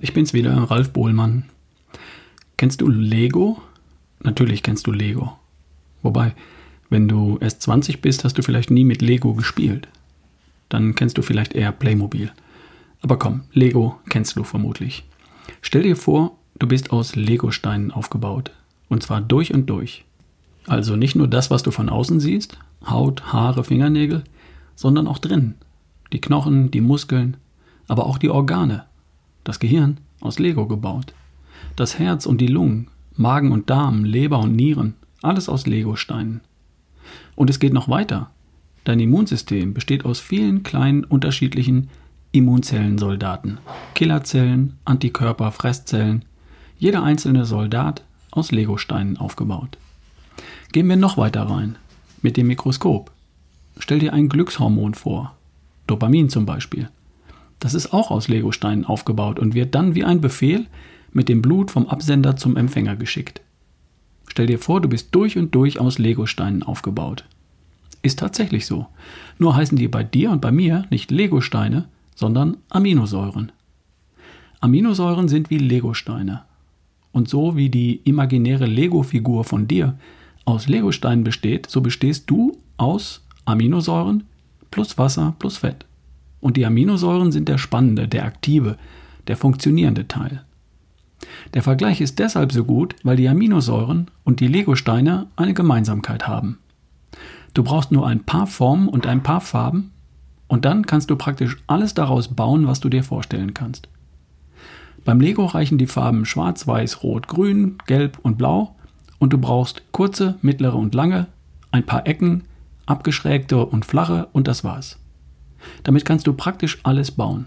ich bin's wieder, Ralf Bohlmann. Kennst du Lego? Natürlich kennst du Lego. Wobei, wenn du erst 20 bist, hast du vielleicht nie mit Lego gespielt. Dann kennst du vielleicht eher Playmobil. Aber komm, Lego kennst du vermutlich. Stell dir vor, du bist aus Legosteinen aufgebaut. Und zwar durch und durch. Also nicht nur das, was du von außen siehst, Haut, Haare, Fingernägel, sondern auch drin. Die Knochen, die Muskeln, aber auch die Organe. Das Gehirn aus Lego gebaut. Das Herz und die Lungen, Magen und Darm, Leber und Nieren, alles aus Legosteinen. Und es geht noch weiter. Dein Immunsystem besteht aus vielen kleinen unterschiedlichen Immunzellensoldaten. Killerzellen, Antikörper, Fresszellen. Jeder einzelne Soldat aus Legosteinen aufgebaut. Gehen wir noch weiter rein. Mit dem Mikroskop. Stell dir ein Glückshormon vor. Dopamin zum Beispiel. Das ist auch aus Legosteinen aufgebaut und wird dann wie ein Befehl mit dem Blut vom Absender zum Empfänger geschickt. Stell dir vor, du bist durch und durch aus Legosteinen aufgebaut. Ist tatsächlich so. Nur heißen die bei dir und bei mir nicht Legosteine, sondern Aminosäuren. Aminosäuren sind wie Legosteine. Und so wie die imaginäre Lego-Figur von dir aus Legosteinen besteht, so bestehst du aus Aminosäuren plus Wasser plus Fett. Und die Aminosäuren sind der spannende, der aktive, der funktionierende Teil. Der Vergleich ist deshalb so gut, weil die Aminosäuren und die Legosteine eine Gemeinsamkeit haben. Du brauchst nur ein paar Formen und ein paar Farben und dann kannst du praktisch alles daraus bauen, was du dir vorstellen kannst. Beim Lego reichen die Farben schwarz, weiß, rot, grün, gelb und blau und du brauchst kurze, mittlere und lange, ein paar Ecken, abgeschrägte und flache und das war's. Damit kannst du praktisch alles bauen.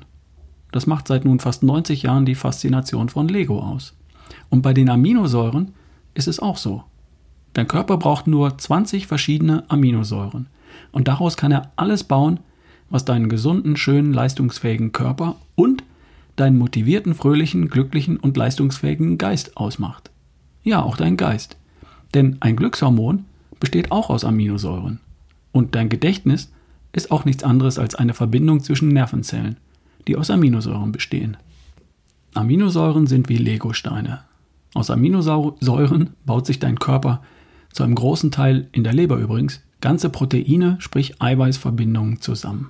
Das macht seit nun fast 90 Jahren die Faszination von Lego aus. Und bei den Aminosäuren ist es auch so. Dein Körper braucht nur 20 verschiedene Aminosäuren. Und daraus kann er alles bauen, was deinen gesunden, schönen, leistungsfähigen Körper und deinen motivierten, fröhlichen, glücklichen und leistungsfähigen Geist ausmacht. Ja, auch dein Geist. Denn ein Glückshormon besteht auch aus Aminosäuren. Und dein Gedächtnis ist auch nichts anderes als eine Verbindung zwischen Nervenzellen, die aus Aminosäuren bestehen. Aminosäuren sind wie Legosteine. Aus Aminosäuren baut sich dein Körper zu einem großen Teil, in der Leber übrigens, ganze Proteine, sprich Eiweißverbindungen zusammen.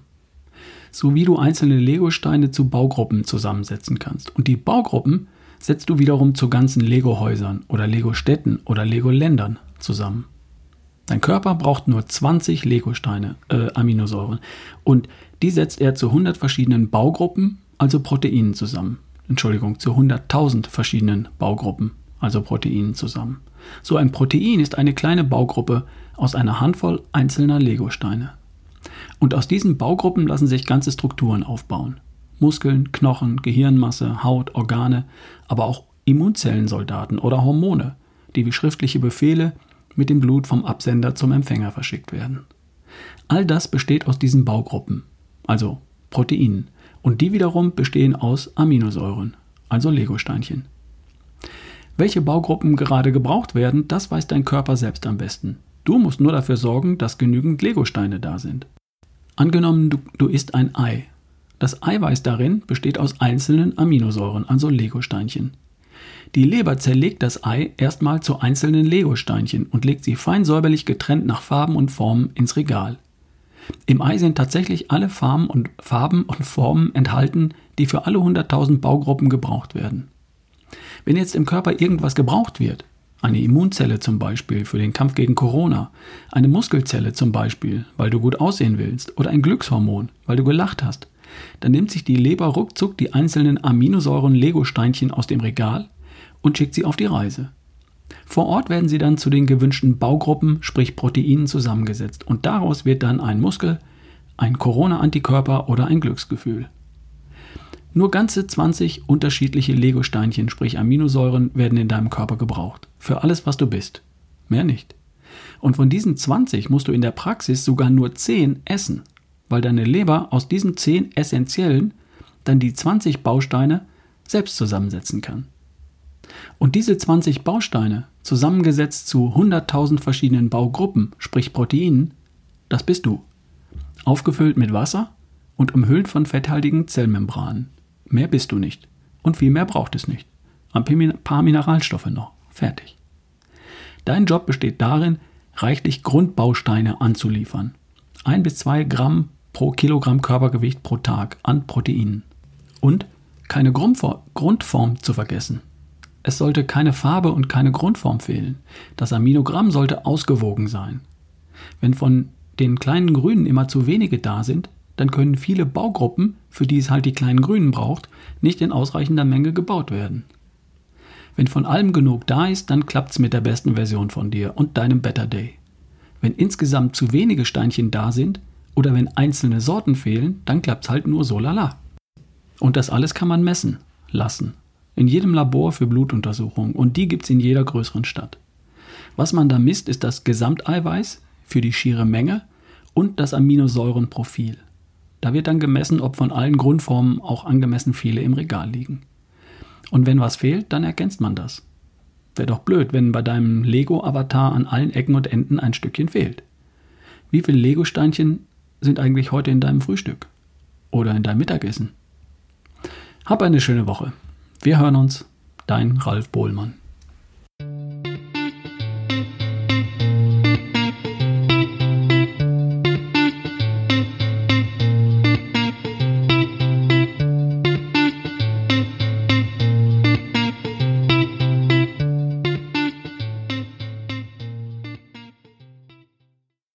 So wie du einzelne Legosteine zu Baugruppen zusammensetzen kannst. Und die Baugruppen setzt du wiederum zu ganzen Lego-Häusern oder Lego-Städten oder Lego-Ländern zusammen. Dein Körper braucht nur 20 Legosteine, äh, Aminosäuren. Und die setzt er zu 100 verschiedenen Baugruppen, also Proteinen zusammen. Entschuldigung, zu 100.000 verschiedenen Baugruppen, also Proteinen zusammen. So ein Protein ist eine kleine Baugruppe aus einer Handvoll einzelner Legosteine. Und aus diesen Baugruppen lassen sich ganze Strukturen aufbauen. Muskeln, Knochen, Gehirnmasse, Haut, Organe, aber auch Immunzellensoldaten oder Hormone, die wie schriftliche Befehle mit dem Blut vom Absender zum Empfänger verschickt werden. All das besteht aus diesen Baugruppen, also Proteinen, und die wiederum bestehen aus Aminosäuren, also Legosteinchen. Welche Baugruppen gerade gebraucht werden, das weiß dein Körper selbst am besten. Du musst nur dafür sorgen, dass genügend Legosteine da sind. Angenommen, du, du isst ein Ei. Das Eiweiß darin besteht aus einzelnen Aminosäuren, also Legosteinchen. Die Leber zerlegt das Ei erstmal zu einzelnen Legosteinchen und legt sie fein säuberlich getrennt nach Farben und Formen ins Regal. Im Ei sind tatsächlich alle Farben und, Farben und Formen enthalten, die für alle 100.000 Baugruppen gebraucht werden. Wenn jetzt im Körper irgendwas gebraucht wird, eine Immunzelle zum Beispiel für den Kampf gegen Corona, eine Muskelzelle zum Beispiel, weil du gut aussehen willst, oder ein Glückshormon, weil du gelacht hast, dann nimmt sich die Leber ruckzuck die einzelnen Aminosäuren-Legosteinchen aus dem Regal und schickt sie auf die Reise. Vor Ort werden sie dann zu den gewünschten Baugruppen, sprich Proteinen, zusammengesetzt und daraus wird dann ein Muskel, ein Corona-Antikörper oder ein Glücksgefühl. Nur ganze 20 unterschiedliche Legosteinchen, sprich Aminosäuren, werden in deinem Körper gebraucht. Für alles, was du bist. Mehr nicht. Und von diesen 20 musst du in der Praxis sogar nur 10 essen, weil deine Leber aus diesen 10 essentiellen dann die 20 Bausteine selbst zusammensetzen kann. Und diese 20 Bausteine, zusammengesetzt zu 100.000 verschiedenen Baugruppen, sprich Proteinen, das bist du. Aufgefüllt mit Wasser und umhüllt von fetthaltigen Zellmembranen. Mehr bist du nicht. Und viel mehr braucht es nicht. Ein paar Mineralstoffe noch. Fertig. Dein Job besteht darin, reichlich Grundbausteine anzuliefern. Ein bis zwei Gramm pro Kilogramm Körpergewicht pro Tag an Proteinen. Und keine Grundform zu vergessen. Es sollte keine Farbe und keine Grundform fehlen. Das Aminogramm sollte ausgewogen sein. Wenn von den kleinen Grünen immer zu wenige da sind, dann können viele Baugruppen, für die es halt die kleinen Grünen braucht, nicht in ausreichender Menge gebaut werden. Wenn von allem genug da ist, dann klappt's mit der besten Version von dir und deinem Better Day. Wenn insgesamt zu wenige Steinchen da sind oder wenn einzelne Sorten fehlen, dann klappt's halt nur so lala. Und das alles kann man messen lassen. In jedem Labor für Blutuntersuchungen und die gibt's in jeder größeren Stadt. Was man da misst, ist das Gesamteiweiß für die schiere Menge und das Aminosäurenprofil. Da wird dann gemessen, ob von allen Grundformen auch angemessen viele im Regal liegen. Und wenn was fehlt, dann ergänzt man das. Wäre doch blöd, wenn bei deinem Lego-Avatar an allen Ecken und Enden ein Stückchen fehlt. Wie viele Lego-Steinchen sind eigentlich heute in deinem Frühstück? Oder in deinem Mittagessen? Hab eine schöne Woche. Wir hören uns. Dein Ralf Bohlmann.